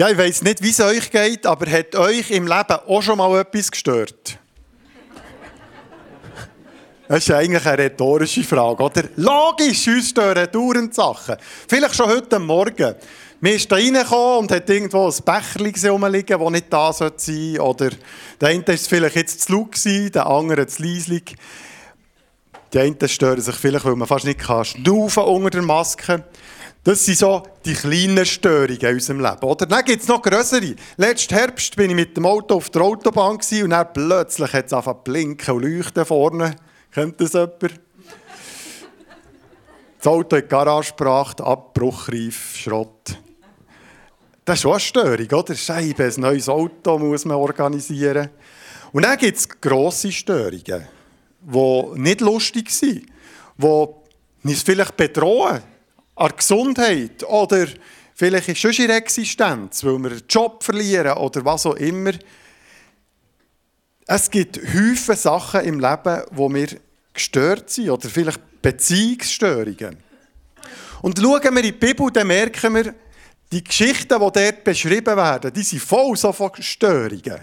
Ja, ich weiß nicht, wie es euch geht, aber hat euch im Leben auch schon mal etwas gestört? Das ist eigentlich eine rhetorische Frage, oder? Logisch, uns stören dauernd Sachen. Vielleicht schon heute Morgen. Man ist da reingekommen und hat irgendwo ein Becherchen rumliegen, das nicht da sein sollte. Oder der eine war vielleicht jetzt zu laut, der andere zu leislich. Die einen stören sich vielleicht, weil man fast nicht schnaufen unter der Maske. Das sind so die kleinen Störungen in unserem Leben. Oder? Dann gibt es noch größere. Letzten Herbst bin ich mit dem Auto auf der Autobahn und dann plötzlich hat es angefangen blinken und leuchten vorne. Kennt das jemand? Das Auto in die Garage gebracht, abbruchreif, Schrott. Das ist schon eine Störung, oder? Scheibe, ein neues Auto muss man organisieren. Und dann gibt es grosse Störungen, die nicht lustig sind, die uns vielleicht bedrohen an Gesundheit oder vielleicht ist schon ihre Existenz, weil wir einen Job verlieren oder was auch immer. Es gibt Häufen Sachen im Leben, wo wir gestört sind oder vielleicht Beziehungsstörungen. Und schauen wir in die Bibel, dann merken wir, die Geschichten, die dort beschrieben werden, die sind voll so von Störungen.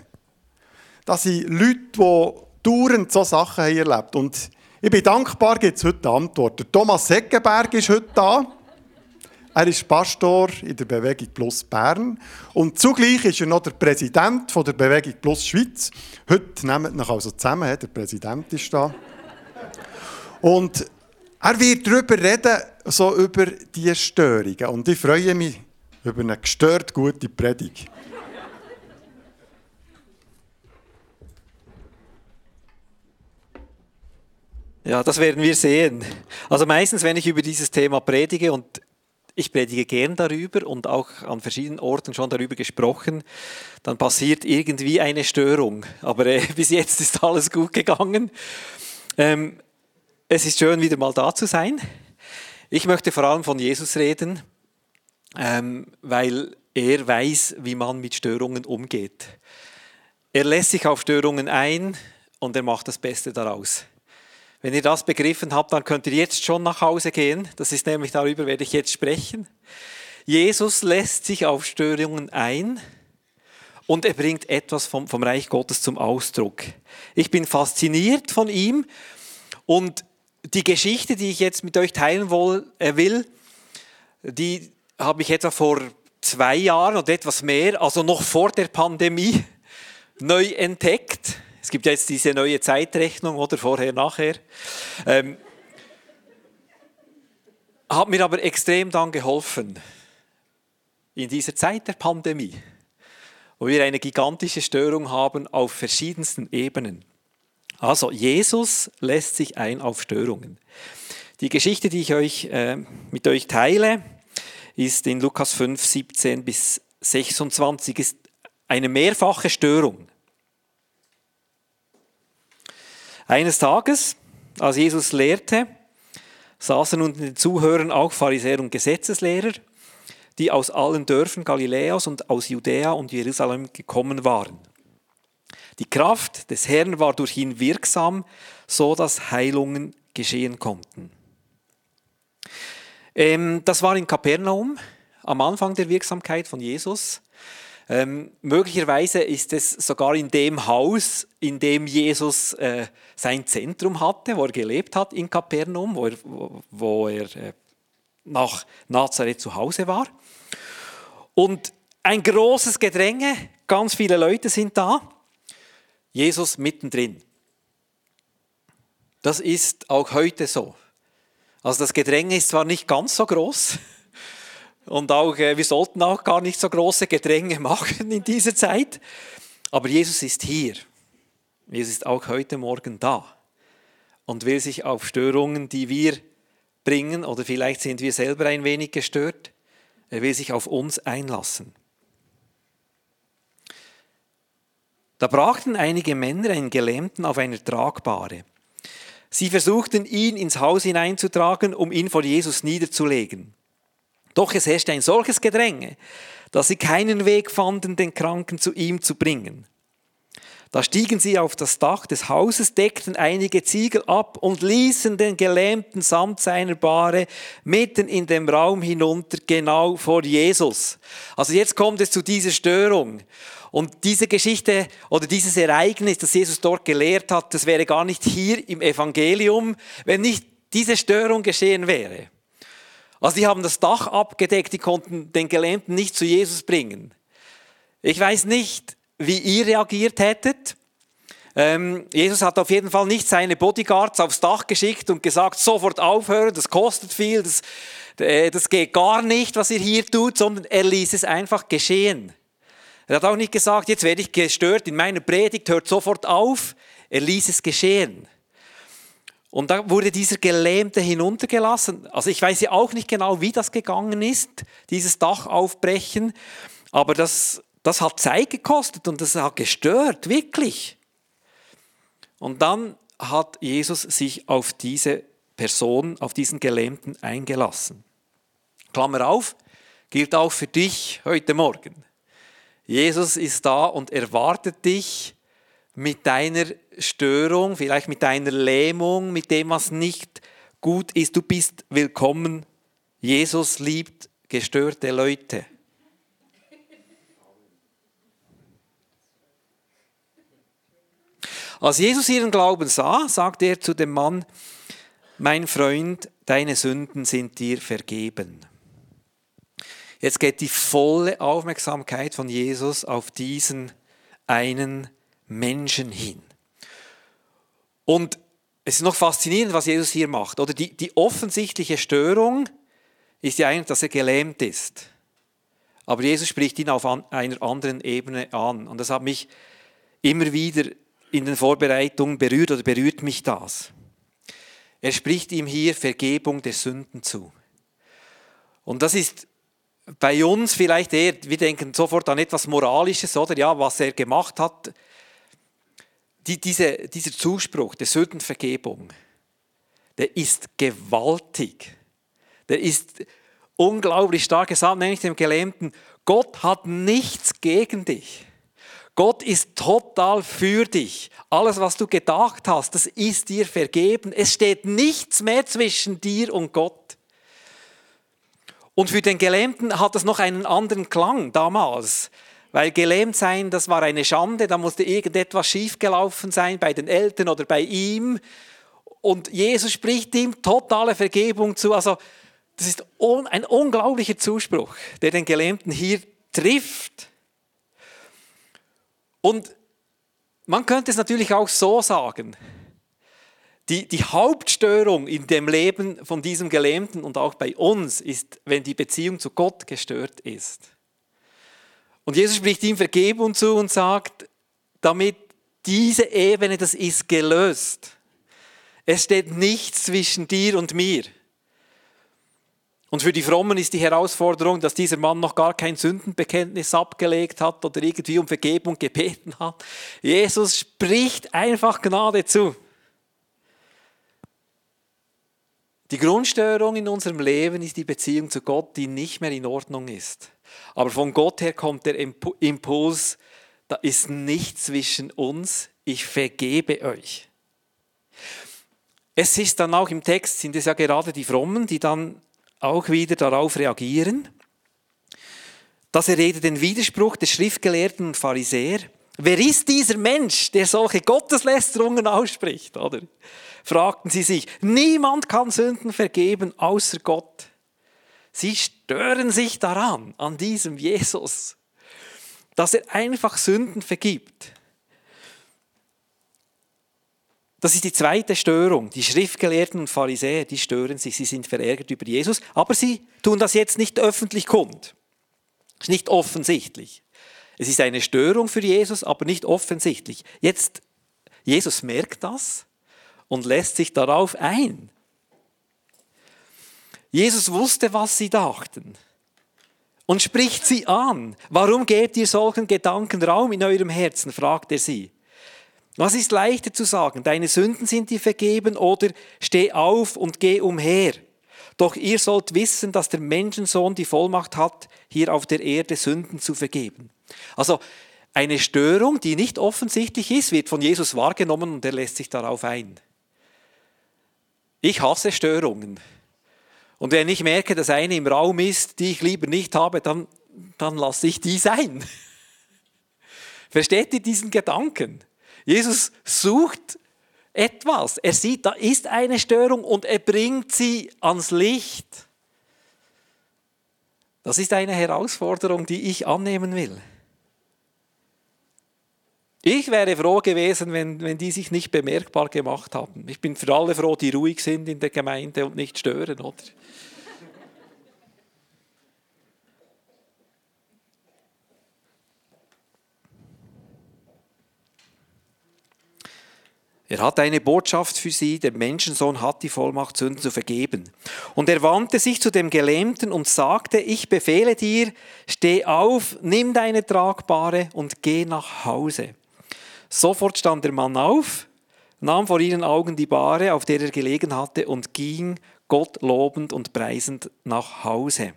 Das sind Leute, die dauernd so Sachen haben erlebt Und ich bin dankbar, gibt es heute Antworten. Thomas Seckenberg ist heute da. Er ist Pastor in der Bewegung Plus Bern und zugleich ist er noch der Präsident von der Bewegung Plus Schweiz. Heute nehmen wir also zusammen, der Präsident ist da. Und er wird darüber reden, so über diese Störungen. Und ich freue mich über eine gestört gute Predigt. Ja, das werden wir sehen. Also meistens, wenn ich über dieses Thema predige und ich predige gern darüber und auch an verschiedenen Orten schon darüber gesprochen. Dann passiert irgendwie eine Störung. Aber äh, bis jetzt ist alles gut gegangen. Ähm, es ist schön, wieder mal da zu sein. Ich möchte vor allem von Jesus reden, ähm, weil er weiß, wie man mit Störungen umgeht. Er lässt sich auf Störungen ein und er macht das Beste daraus. Wenn ihr das begriffen habt, dann könnt ihr jetzt schon nach Hause gehen. Das ist nämlich darüber, werde ich jetzt sprechen. Jesus lässt sich auf Störungen ein und er bringt etwas vom, vom Reich Gottes zum Ausdruck. Ich bin fasziniert von ihm und die Geschichte, die ich jetzt mit euch teilen äh, will, die habe ich etwa vor zwei Jahren oder etwas mehr, also noch vor der Pandemie, neu entdeckt. Es gibt jetzt diese neue Zeitrechnung oder vorher, nachher. Ähm, hat mir aber extrem dann geholfen in dieser Zeit der Pandemie, wo wir eine gigantische Störung haben auf verschiedensten Ebenen. Also Jesus lässt sich ein auf Störungen. Die Geschichte, die ich euch, äh, mit euch teile, ist in Lukas 5, 17 bis 26, ist eine mehrfache Störung. Eines Tages, als Jesus lehrte, saßen unter den Zuhörern auch Pharisäer und Gesetzeslehrer, die aus allen Dörfern Galiläas und aus Judäa und Jerusalem gekommen waren. Die Kraft des Herrn war durch ihn wirksam, so dass Heilungen geschehen konnten. Ähm, das war in Kapernaum am Anfang der Wirksamkeit von Jesus. Ähm, möglicherweise ist es sogar in dem Haus, in dem Jesus äh, sein Zentrum hatte, wo er gelebt hat in Kapernaum, wo er, wo er äh, nach Nazareth zu Hause war. Und ein großes Gedränge, ganz viele Leute sind da, Jesus mittendrin. Das ist auch heute so. Also das Gedränge ist zwar nicht ganz so groß, und auch, äh, wir sollten auch gar nicht so große Gedränge machen in dieser Zeit. Aber Jesus ist hier. Jesus ist auch heute Morgen da und will sich auf Störungen, die wir bringen, oder vielleicht sind wir selber ein wenig gestört, er will sich auf uns einlassen. Da brachten einige Männer einen Gelähmten auf einer Tragbare. Sie versuchten ihn ins Haus hineinzutragen, um ihn vor Jesus niederzulegen. Doch es herrschte ein solches Gedränge, dass sie keinen Weg fanden, den Kranken zu ihm zu bringen. Da stiegen sie auf das Dach des Hauses, deckten einige Ziegel ab und ließen den Gelähmten samt seiner Bahre mitten in dem Raum hinunter, genau vor Jesus. Also jetzt kommt es zu dieser Störung. Und diese Geschichte oder dieses Ereignis, das Jesus dort gelehrt hat, das wäre gar nicht hier im Evangelium, wenn nicht diese Störung geschehen wäre. Also die haben das Dach abgedeckt, die konnten den Gelähmten nicht zu Jesus bringen. Ich weiß nicht, wie ihr reagiert hättet. Ähm, Jesus hat auf jeden Fall nicht seine Bodyguards aufs Dach geschickt und gesagt, sofort aufhören, das kostet viel, das, äh, das geht gar nicht, was ihr hier tut, sondern er ließ es einfach geschehen. Er hat auch nicht gesagt, jetzt werde ich gestört in meiner Predigt, hört sofort auf. Er ließ es geschehen. Und da wurde dieser Gelähmte hinuntergelassen. Also ich weiß ja auch nicht genau, wie das gegangen ist, dieses Dach aufbrechen, aber das das hat Zeit gekostet und das hat gestört, wirklich. Und dann hat Jesus sich auf diese Person, auf diesen Gelähmten eingelassen. Klammer auf, gilt auch für dich heute Morgen. Jesus ist da und erwartet dich mit deiner Störung, vielleicht mit deiner Lähmung, mit dem, was nicht gut ist. Du bist willkommen. Jesus liebt gestörte Leute. Als Jesus ihren Glauben sah, sagte er zu dem Mann, mein Freund, deine Sünden sind dir vergeben. Jetzt geht die volle Aufmerksamkeit von Jesus auf diesen einen Menschen hin. Und es ist noch faszinierend, was Jesus hier macht. Oder die, die offensichtliche Störung ist ja eigentlich, dass er gelähmt ist. Aber Jesus spricht ihn auf einer anderen Ebene an. Und das hat mich immer wieder in den Vorbereitungen berührt oder berührt mich das. Er spricht ihm hier Vergebung der Sünden zu. Und das ist bei uns vielleicht eher, wir denken sofort an etwas Moralisches, oder? Ja, was er gemacht hat. Die, diese, dieser Zuspruch der Sündenvergebung, der ist gewaltig. Der ist unglaublich stark gesagt, nämlich dem Gelähmten, Gott hat nichts gegen dich. Gott ist total für dich. Alles, was du gedacht hast, das ist dir vergeben. Es steht nichts mehr zwischen dir und Gott. Und für den Gelähmten hat es noch einen anderen Klang damals. Weil gelähmt sein, das war eine Schande, da musste irgendetwas schiefgelaufen sein bei den Eltern oder bei ihm. Und Jesus spricht ihm totale Vergebung zu. Also, das ist ein unglaublicher Zuspruch, der den Gelähmten hier trifft. Und man könnte es natürlich auch so sagen. Die, die Hauptstörung in dem Leben von diesem Gelähmten und auch bei uns ist, wenn die Beziehung zu Gott gestört ist. Und Jesus spricht ihm Vergebung zu und sagt, damit diese Ebene, das ist gelöst. Es steht nichts zwischen dir und mir. Und für die Frommen ist die Herausforderung, dass dieser Mann noch gar kein Sündenbekenntnis abgelegt hat oder irgendwie um Vergebung gebeten hat. Jesus spricht einfach Gnade zu. Die Grundstörung in unserem Leben ist die Beziehung zu Gott, die nicht mehr in Ordnung ist. Aber von Gott her kommt der Impuls, da ist nichts zwischen uns, ich vergebe euch. Es ist dann auch im Text, sind es ja gerade die Frommen, die dann auch wieder darauf reagieren. Das erredet den Widerspruch des Schriftgelehrten und Pharisäer. Wer ist dieser Mensch, der solche Gotteslästerungen ausspricht? Oder? Fragten sie sich. Niemand kann Sünden vergeben außer Gott. Sie stören sich daran, an diesem Jesus, dass er einfach Sünden vergibt. Das ist die zweite Störung. Die Schriftgelehrten und Pharisäer, die stören sich, sie sind verärgert über Jesus, aber sie tun das jetzt nicht öffentlich kund. Ist nicht offensichtlich. Es ist eine Störung für Jesus, aber nicht offensichtlich. Jetzt, Jesus merkt das und lässt sich darauf ein. Jesus wusste, was sie dachten und spricht sie an. Warum gebt ihr solchen Gedanken Raum in eurem Herzen? fragt er sie. Was ist leichter zu sagen? Deine Sünden sind dir vergeben oder steh auf und geh umher. Doch ihr sollt wissen, dass der Menschensohn die Vollmacht hat, hier auf der Erde Sünden zu vergeben. Also eine Störung, die nicht offensichtlich ist, wird von Jesus wahrgenommen und er lässt sich darauf ein. Ich hasse Störungen. Und wenn ich merke, dass eine im Raum ist, die ich lieber nicht habe, dann, dann lasse ich die sein. Versteht ihr diesen Gedanken? Jesus sucht etwas. Er sieht, da ist eine Störung und er bringt sie ans Licht. Das ist eine Herausforderung, die ich annehmen will. Ich wäre froh gewesen, wenn, wenn die sich nicht bemerkbar gemacht haben. Ich bin für alle froh, die ruhig sind in der Gemeinde und nicht stören, oder? Er hat eine Botschaft für sie, der Menschensohn hat die Vollmacht, Sünden zu vergeben. Und er wandte sich zu dem Gelähmten und sagte, ich befehle dir, steh auf, nimm deine Tragbare und geh nach Hause. Sofort stand der Mann auf, nahm vor ihren Augen die Bahre, auf der er gelegen hatte, und ging Gott lobend und preisend nach Hause.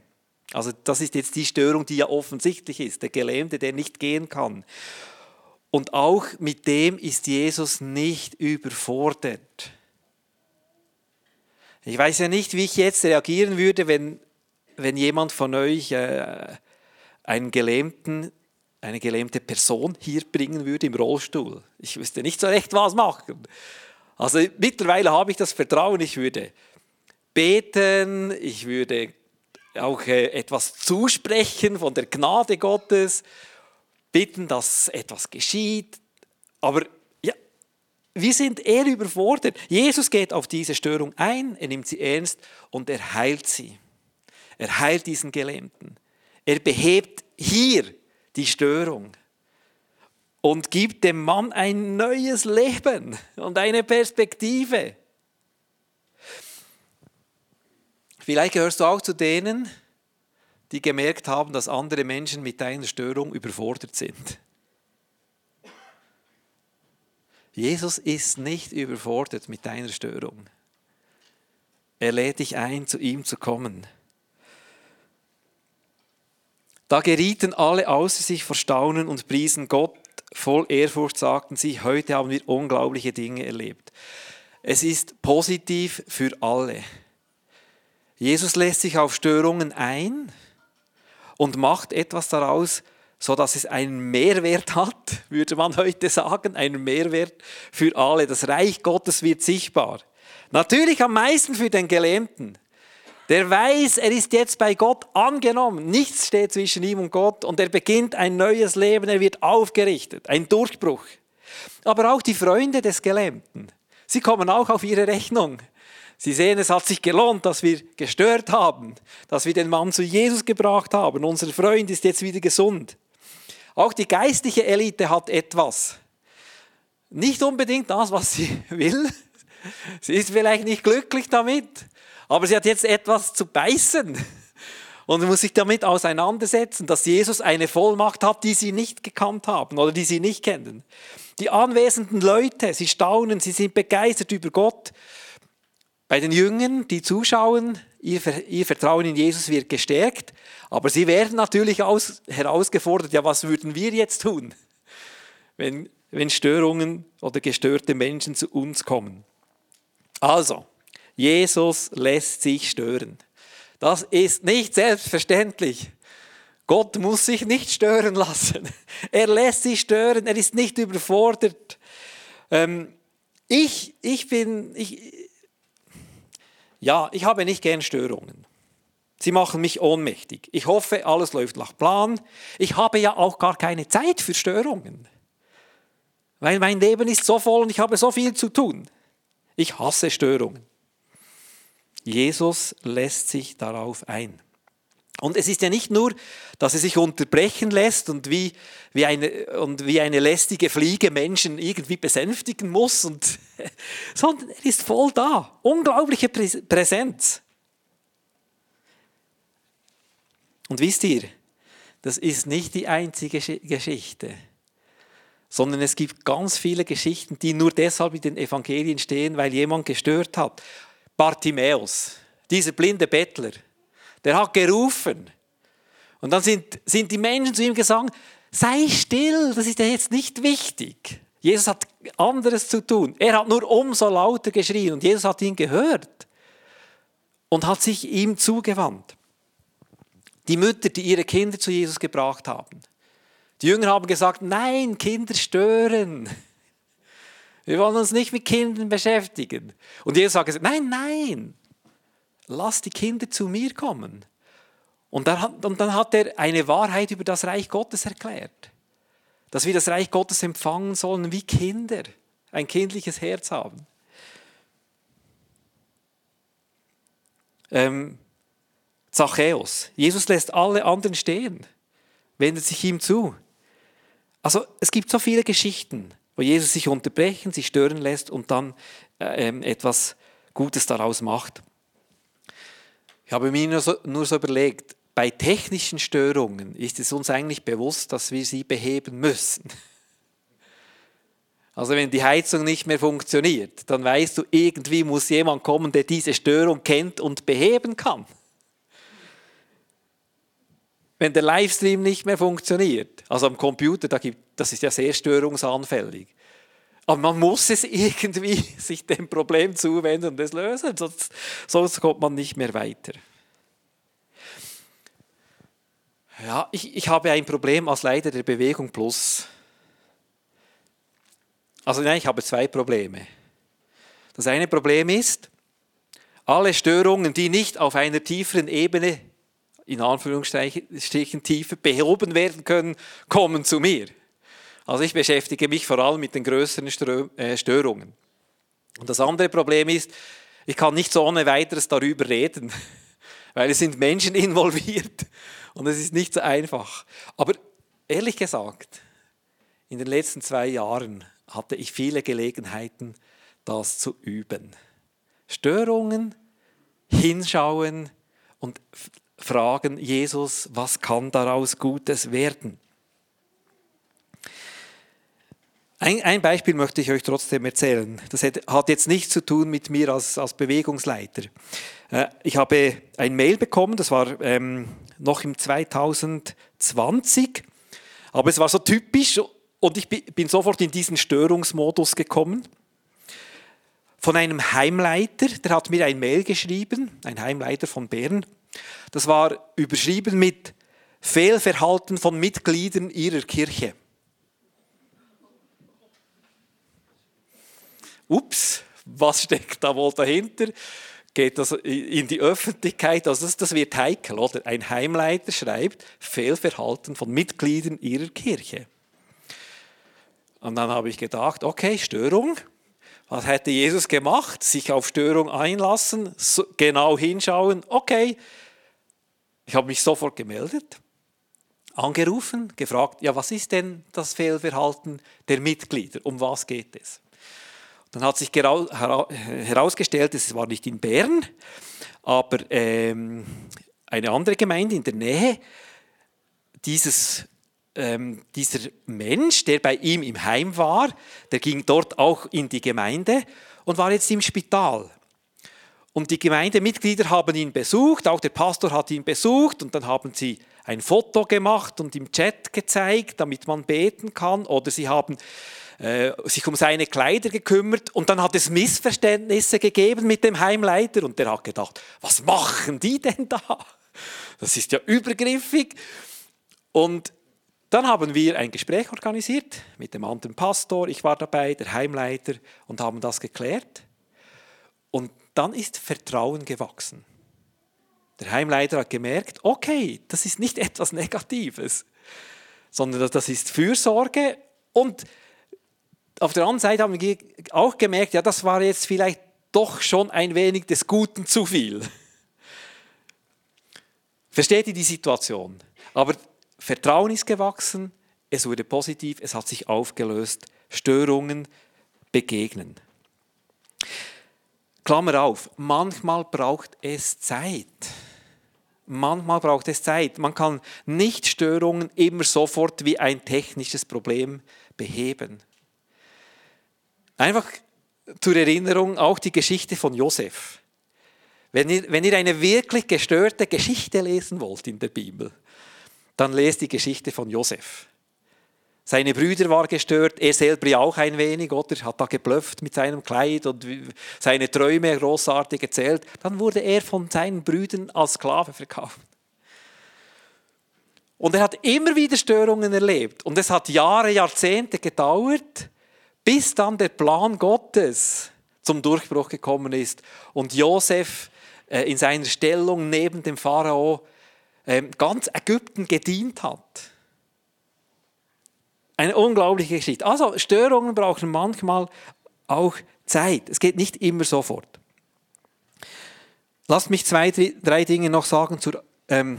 Also das ist jetzt die Störung, die ja offensichtlich ist, der Gelähmte, der nicht gehen kann. Und auch mit dem ist Jesus nicht überfordert. Ich weiß ja nicht, wie ich jetzt reagieren würde, wenn, wenn jemand von euch äh, einen Gelähmten, eine gelähmte Person hier bringen würde im Rollstuhl. Ich wüsste nicht so recht, was machen. Also mittlerweile habe ich das Vertrauen, ich würde beten, ich würde auch äh, etwas zusprechen von der Gnade Gottes bitten, dass etwas geschieht. Aber ja, wir sind eher überfordert. Jesus geht auf diese Störung ein, er nimmt sie ernst und er heilt sie. Er heilt diesen Gelähmten. Er behebt hier die Störung und gibt dem Mann ein neues Leben und eine Perspektive. Vielleicht gehörst du auch zu denen, die gemerkt haben, dass andere Menschen mit deiner Störung überfordert sind. Jesus ist nicht überfordert mit deiner Störung. Er lädt dich ein, zu ihm zu kommen. Da gerieten alle außer sich vor Staunen und priesen Gott. Voll Ehrfurcht sagten sie, heute haben wir unglaubliche Dinge erlebt. Es ist positiv für alle. Jesus lässt sich auf Störungen ein und macht etwas daraus, so dass es einen Mehrwert hat, würde man heute sagen, einen Mehrwert für alle. Das Reich Gottes wird sichtbar. Natürlich am meisten für den Gelähmten. Der weiß, er ist jetzt bei Gott angenommen. Nichts steht zwischen ihm und Gott und er beginnt ein neues Leben, er wird aufgerichtet, ein Durchbruch. Aber auch die Freunde des Gelähmten, sie kommen auch auf ihre Rechnung. Sie sehen, es hat sich gelohnt, dass wir gestört haben, dass wir den Mann zu Jesus gebracht haben. Unser Freund ist jetzt wieder gesund. Auch die geistliche Elite hat etwas. Nicht unbedingt das, was sie will. Sie ist vielleicht nicht glücklich damit, aber sie hat jetzt etwas zu beißen und muss sich damit auseinandersetzen, dass Jesus eine Vollmacht hat, die sie nicht gekannt haben oder die sie nicht kennen. Die anwesenden Leute, sie staunen, sie sind begeistert über Gott bei den Jüngern, die zuschauen, ihr, ihr, Vertrauen in Jesus wird gestärkt, aber sie werden natürlich aus, herausgefordert, ja, was würden wir jetzt tun, wenn, wenn Störungen oder gestörte Menschen zu uns kommen? Also, Jesus lässt sich stören. Das ist nicht selbstverständlich. Gott muss sich nicht stören lassen. Er lässt sich stören, er ist nicht überfordert. Ähm, ich, ich bin, ich, ja, ich habe nicht gern Störungen. Sie machen mich ohnmächtig. Ich hoffe, alles läuft nach Plan. Ich habe ja auch gar keine Zeit für Störungen. Weil mein Leben ist so voll und ich habe so viel zu tun. Ich hasse Störungen. Jesus lässt sich darauf ein. Und es ist ja nicht nur, dass er sich unterbrechen lässt und wie, wie, eine, und wie eine lästige Fliege Menschen irgendwie besänftigen muss, und, sondern er ist voll da. Unglaubliche Präsenz. Und wisst ihr, das ist nicht die einzige Geschichte, sondern es gibt ganz viele Geschichten, die nur deshalb in den Evangelien stehen, weil jemand gestört hat. Bartimäus, dieser blinde Bettler, der hat gerufen. Und dann sind, sind die Menschen zu ihm gesagt, sei still, das ist ja jetzt nicht wichtig. Jesus hat anderes zu tun. Er hat nur umso lauter geschrien und Jesus hat ihn gehört und hat sich ihm zugewandt. Die Mütter, die ihre Kinder zu Jesus gebracht haben. Die Jünger haben gesagt, nein, Kinder stören. Wir wollen uns nicht mit Kindern beschäftigen. Und Jesus gesagt, nein, nein, lass die Kinder zu mir kommen. Und dann, und dann hat er eine Wahrheit über das Reich Gottes erklärt. Dass wir das Reich Gottes empfangen sollen wie Kinder, ein kindliches Herz haben. Ähm, Zachäus. Jesus lässt alle anderen stehen, wendet sich ihm zu. Also es gibt so viele Geschichten, wo Jesus sich unterbrechen, sich stören lässt und dann äh, ähm, etwas Gutes daraus macht. Ich habe mir nur so, nur so überlegt, bei technischen Störungen ist es uns eigentlich bewusst, dass wir sie beheben müssen. Also wenn die Heizung nicht mehr funktioniert, dann weißt du, irgendwie muss jemand kommen, der diese Störung kennt und beheben kann. Wenn der Livestream nicht mehr funktioniert, also am Computer, da gibt, das ist ja sehr störungsanfällig. Aber man muss es irgendwie sich dem Problem zuwenden und es lösen, sonst, sonst kommt man nicht mehr weiter. Ja, ich, ich habe ein Problem als Leiter der Bewegung Plus. Also nein, ich habe zwei Probleme. Das eine Problem ist, alle Störungen, die nicht auf einer tieferen Ebene, in Anführungsstrichen tiefer, behoben werden können, kommen zu mir. Also ich beschäftige mich vor allem mit den größeren äh, Störungen. Und das andere Problem ist, ich kann nicht so ohne weiteres darüber reden, weil es sind Menschen involviert und es ist nicht so einfach. Aber ehrlich gesagt, in den letzten zwei Jahren hatte ich viele Gelegenheiten, das zu üben. Störungen, hinschauen und fragen, Jesus, was kann daraus Gutes werden? Ein, ein, Beispiel möchte ich euch trotzdem erzählen. Das hat jetzt nichts zu tun mit mir als, als Bewegungsleiter. Äh, ich habe ein Mail bekommen, das war ähm, noch im 2020, aber es war so typisch und ich bin sofort in diesen Störungsmodus gekommen. Von einem Heimleiter, der hat mir ein Mail geschrieben, ein Heimleiter von Bern. Das war überschrieben mit Fehlverhalten von Mitgliedern ihrer Kirche. ups, was steckt da wohl dahinter? Geht das in die Öffentlichkeit? Also das, das wird heikel, oder? Ein Heimleiter schreibt Fehlverhalten von Mitgliedern ihrer Kirche. Und dann habe ich gedacht, okay, Störung. Was hätte Jesus gemacht? Sich auf Störung einlassen, genau hinschauen. Okay, ich habe mich sofort gemeldet, angerufen, gefragt, ja, was ist denn das Fehlverhalten der Mitglieder? Um was geht es? Dann hat sich herausgestellt, es war nicht in Bern, aber ähm, eine andere Gemeinde in der Nähe. Dieses, ähm, dieser Mensch, der bei ihm im Heim war, der ging dort auch in die Gemeinde und war jetzt im Spital. Und die Gemeindemitglieder haben ihn besucht, auch der Pastor hat ihn besucht und dann haben sie ein Foto gemacht und im Chat gezeigt, damit man beten kann. Oder sie haben äh, sich um seine Kleider gekümmert und dann hat es Missverständnisse gegeben mit dem Heimleiter und der hat gedacht, was machen die denn da? Das ist ja übergriffig. Und dann haben wir ein Gespräch organisiert mit dem anderen Pastor, ich war dabei, der Heimleiter und haben das geklärt. Und dann ist Vertrauen gewachsen. Der Heimleiter hat gemerkt, okay, das ist nicht etwas Negatives, sondern das ist Fürsorge und auf der anderen Seite haben wir auch gemerkt, ja, das war jetzt vielleicht doch schon ein wenig des Guten zu viel. Versteht ihr die Situation? Aber Vertrauen ist gewachsen, es wurde positiv, es hat sich aufgelöst, Störungen begegnen. Klammer auf, manchmal braucht es Zeit. Manchmal braucht es Zeit. Man kann nicht Störungen immer sofort wie ein technisches Problem beheben. Einfach zur Erinnerung auch die Geschichte von Josef. Wenn ihr, wenn ihr eine wirklich gestörte Geschichte lesen wollt in der Bibel, dann lest die Geschichte von Josef. Seine Brüder war gestört, er selber auch ein wenig, oder? Hat da geblufft mit seinem Kleid und seine Träume großartig erzählt. Dann wurde er von seinen Brüdern als Sklave verkauft. Und er hat immer wieder Störungen erlebt. Und es hat Jahre, Jahrzehnte gedauert, bis dann der Plan Gottes zum Durchbruch gekommen ist und Josef äh, in seiner Stellung neben dem Pharao ganz Ägypten gedient hat. Eine unglaubliche Geschichte. Also Störungen brauchen manchmal auch Zeit. Es geht nicht immer sofort. Lasst mich zwei, drei Dinge noch sagen zur ähm,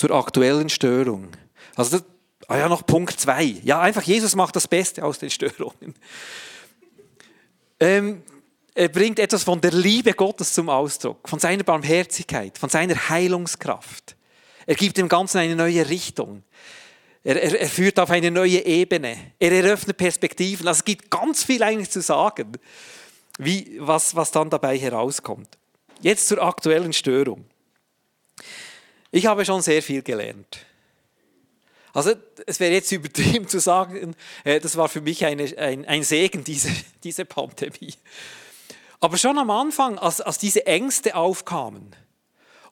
zur aktuellen Störung. Also das, ah ja, noch Punkt 2. Ja, einfach Jesus macht das Beste aus den Störungen. Ähm, er bringt etwas von der Liebe Gottes zum Ausdruck, von seiner Barmherzigkeit, von seiner Heilungskraft. Er gibt dem Ganzen eine neue Richtung. Er, er, er, führt auf eine neue Ebene. Er eröffnet Perspektiven. Also es gibt ganz viel eigentlich zu sagen, wie, was, was dann dabei herauskommt. Jetzt zur aktuellen Störung. Ich habe schon sehr viel gelernt. Also es wäre jetzt übertrieben zu sagen, äh, das war für mich eine, ein, ein Segen, diese, diese Pandemie. Aber schon am Anfang, als, als diese Ängste aufkamen,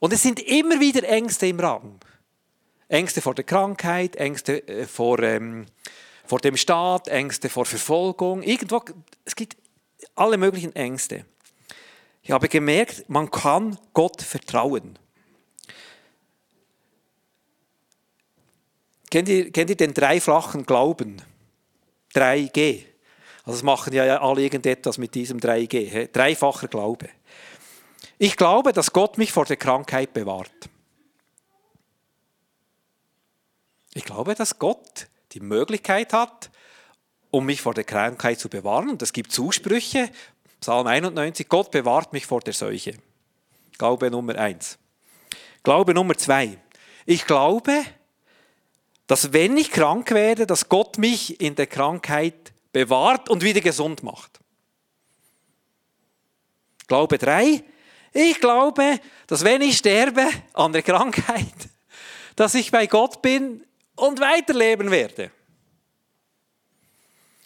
und es sind immer wieder Ängste im Raum. Ängste vor der Krankheit, Ängste äh, vor, ähm, vor dem Staat, Ängste vor Verfolgung. Irgendwo, es gibt alle möglichen Ängste. Ich habe gemerkt, man kann Gott vertrauen. Kennt ihr, kennt ihr den dreifachen Glauben? 3G. Also das machen ja alle irgendetwas mit diesem 3G. Dreifacher Glaube. Ich glaube, dass Gott mich vor der Krankheit bewahrt. Ich glaube, dass Gott die Möglichkeit hat, um mich vor der Krankheit zu bewahren. Und es gibt Zusprüche. Psalm 91, Gott bewahrt mich vor der Seuche. Glaube Nummer eins. Glaube Nummer zwei. Ich glaube, dass wenn ich krank werde, dass Gott mich in der Krankheit bewahrt und wieder gesund macht. Glaube drei, ich glaube, dass wenn ich sterbe an der Krankheit, dass ich bei Gott bin und weiterleben werde.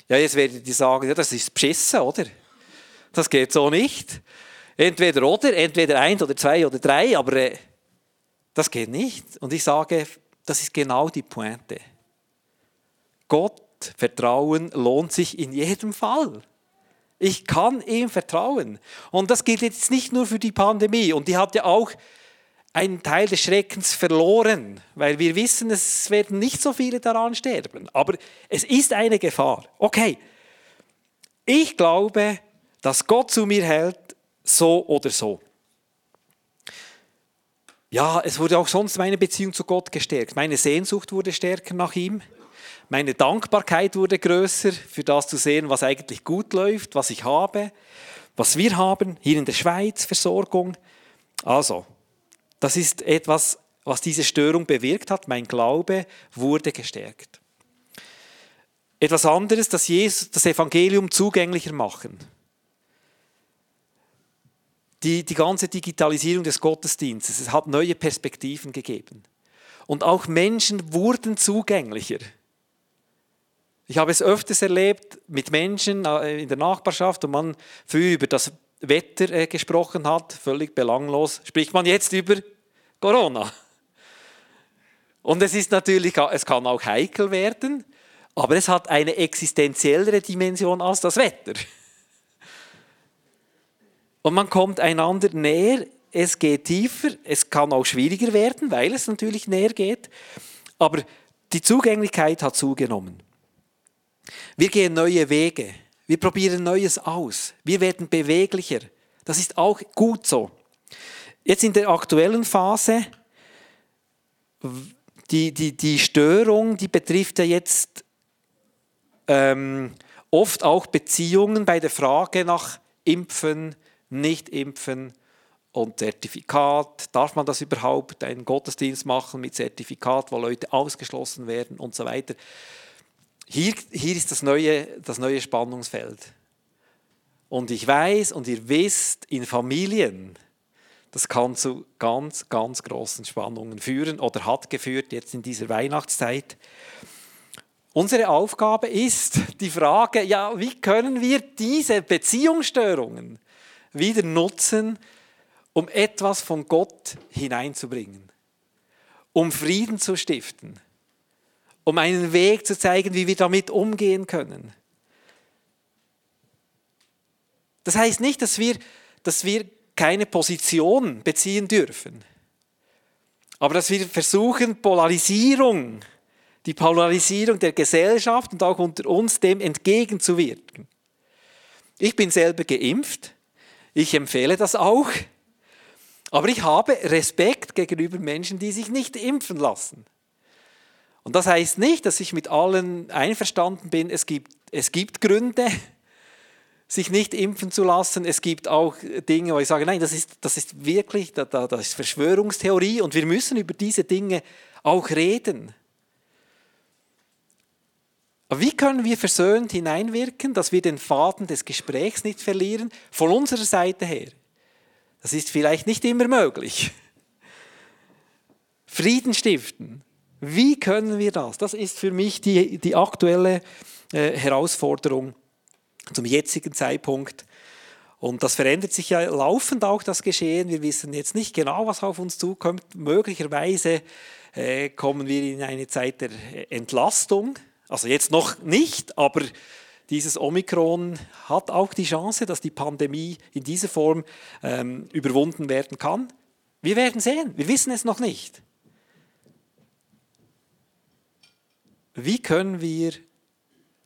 Ja, jetzt werdet ihr sagen, ja, das ist beschissen, oder? Das geht so nicht. Entweder oder, entweder eins oder zwei oder drei, aber äh, das geht nicht. Und ich sage, das ist genau die Pointe. Gott vertrauen lohnt sich in jedem Fall. Ich kann ihm vertrauen. Und das gilt jetzt nicht nur für die Pandemie. Und die hat ja auch einen Teil des Schreckens verloren, weil wir wissen, es werden nicht so viele daran sterben. Aber es ist eine Gefahr. Okay, ich glaube, dass Gott zu mir hält, so oder so ja, es wurde auch sonst meine Beziehung zu Gott gestärkt. Meine Sehnsucht wurde stärker nach ihm. Meine Dankbarkeit wurde größer, für das zu sehen, was eigentlich gut läuft, was ich habe, was wir haben, hier in der Schweiz, Versorgung. Also, das ist etwas, was diese Störung bewirkt hat. Mein Glaube wurde gestärkt. Etwas anderes, das Jesus das Evangelium zugänglicher machen die, die ganze Digitalisierung des Gottesdienstes, es hat neue Perspektiven gegeben. Und auch Menschen wurden zugänglicher. Ich habe es öfters erlebt mit Menschen äh, in der Nachbarschaft, wo man früher über das Wetter äh, gesprochen hat, völlig belanglos, spricht man jetzt über Corona. Und es ist natürlich, es kann auch heikel werden, aber es hat eine existenziellere Dimension als das Wetter. Und man kommt einander näher, es geht tiefer, es kann auch schwieriger werden, weil es natürlich näher geht, aber die Zugänglichkeit hat zugenommen. Wir gehen neue Wege, wir probieren Neues aus, wir werden beweglicher. Das ist auch gut so. Jetzt in der aktuellen Phase, die, die, die Störung, die betrifft ja jetzt ähm, oft auch Beziehungen bei der Frage nach Impfen, nicht impfen und Zertifikat. Darf man das überhaupt, einen Gottesdienst machen mit Zertifikat, wo Leute ausgeschlossen werden und so weiter. Hier, hier ist das neue, das neue Spannungsfeld. Und ich weiß und ihr wisst, in Familien, das kann zu ganz, ganz großen Spannungen führen oder hat geführt jetzt in dieser Weihnachtszeit. Unsere Aufgabe ist die Frage, ja, wie können wir diese Beziehungsstörungen wieder nutzen, um etwas von Gott hineinzubringen, um Frieden zu stiften, um einen Weg zu zeigen, wie wir damit umgehen können. Das heißt nicht, dass wir, dass wir keine Position beziehen dürfen, aber dass wir versuchen, Polarisierung die Polarisierung der Gesellschaft und auch unter uns dem entgegenzuwirken. Ich bin selber geimpft, ich empfehle das auch, aber ich habe Respekt gegenüber Menschen, die sich nicht impfen lassen. Und das heißt nicht, dass ich mit allen einverstanden bin, es gibt, es gibt Gründe, sich nicht impfen zu lassen. Es gibt auch Dinge, wo ich sage, nein, das ist, das ist wirklich, das ist Verschwörungstheorie und wir müssen über diese Dinge auch reden. Aber wie können wir versöhnt hineinwirken, dass wir den Faden des Gesprächs nicht verlieren, von unserer Seite her? Das ist vielleicht nicht immer möglich. Frieden stiften. Wie können wir das? Das ist für mich die, die aktuelle äh, Herausforderung zum jetzigen Zeitpunkt. Und das verändert sich ja laufend auch das Geschehen. Wir wissen jetzt nicht genau, was auf uns zukommt. Möglicherweise äh, kommen wir in eine Zeit der Entlastung also jetzt noch nicht, aber dieses Omikron hat auch die Chance, dass die Pandemie in dieser Form ähm, überwunden werden kann. Wir werden sehen, wir wissen es noch nicht. Wie können wir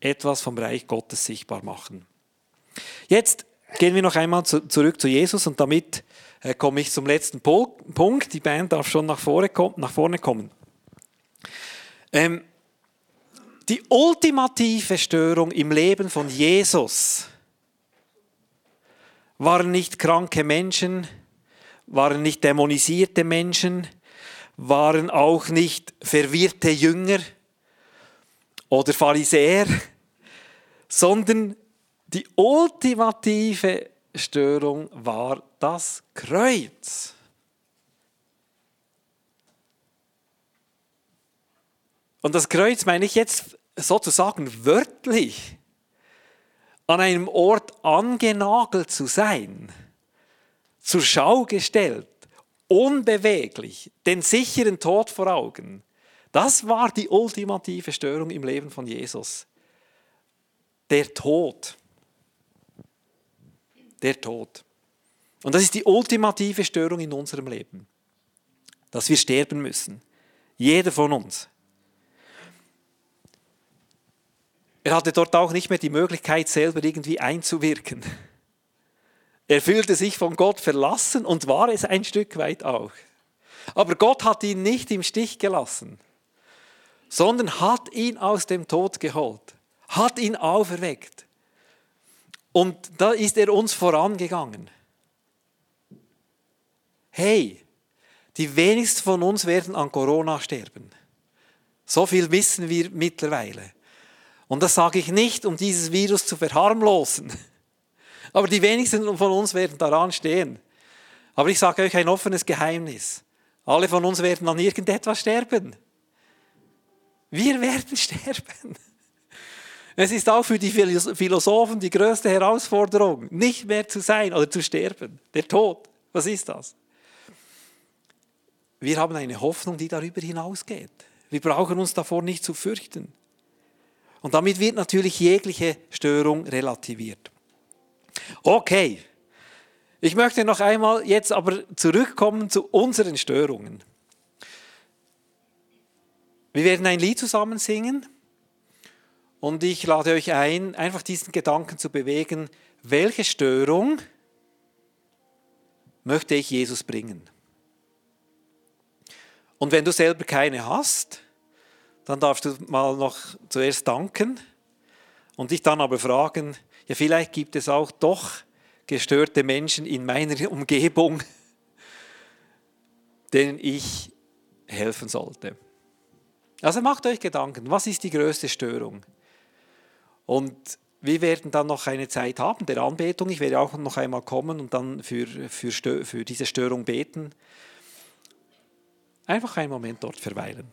etwas vom Reich Gottes sichtbar machen? Jetzt gehen wir noch einmal zu, zurück zu Jesus und damit äh, komme ich zum letzten Punkt. Die Band darf schon nach vorne, nach vorne kommen. Ähm, die ultimative Störung im Leben von Jesus waren nicht kranke Menschen, waren nicht dämonisierte Menschen, waren auch nicht verwirrte Jünger oder Pharisäer, sondern die ultimative Störung war das Kreuz. Und das Kreuz meine ich jetzt sozusagen wörtlich, an einem Ort angenagelt zu sein, zur Schau gestellt, unbeweglich, den sicheren Tod vor Augen. Das war die ultimative Störung im Leben von Jesus. Der Tod. Der Tod. Und das ist die ultimative Störung in unserem Leben, dass wir sterben müssen. Jeder von uns. Er hatte dort auch nicht mehr die Möglichkeit, selber irgendwie einzuwirken. Er fühlte sich von Gott verlassen und war es ein Stück weit auch. Aber Gott hat ihn nicht im Stich gelassen, sondern hat ihn aus dem Tod geholt, hat ihn auferweckt. Und da ist er uns vorangegangen. Hey, die wenigsten von uns werden an Corona sterben. So viel wissen wir mittlerweile. Und das sage ich nicht, um dieses Virus zu verharmlosen. Aber die wenigsten von uns werden daran stehen. Aber ich sage euch ein offenes Geheimnis. Alle von uns werden an irgendetwas sterben. Wir werden sterben. Es ist auch für die Philosophen die größte Herausforderung, nicht mehr zu sein oder zu sterben. Der Tod, was ist das? Wir haben eine Hoffnung, die darüber hinausgeht. Wir brauchen uns davor nicht zu fürchten. Und damit wird natürlich jegliche Störung relativiert. Okay, ich möchte noch einmal jetzt aber zurückkommen zu unseren Störungen. Wir werden ein Lied zusammen singen und ich lade euch ein, einfach diesen Gedanken zu bewegen, welche Störung möchte ich Jesus bringen? Und wenn du selber keine hast, dann darfst du mal noch zuerst danken und dich dann aber fragen, ja vielleicht gibt es auch doch gestörte Menschen in meiner Umgebung, denen ich helfen sollte. Also macht euch Gedanken, was ist die größte Störung? Und wir werden dann noch eine Zeit haben der Anbetung. Ich werde auch noch einmal kommen und dann für, für, für diese Störung beten. Einfach einen Moment dort verweilen.